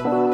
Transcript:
Bye.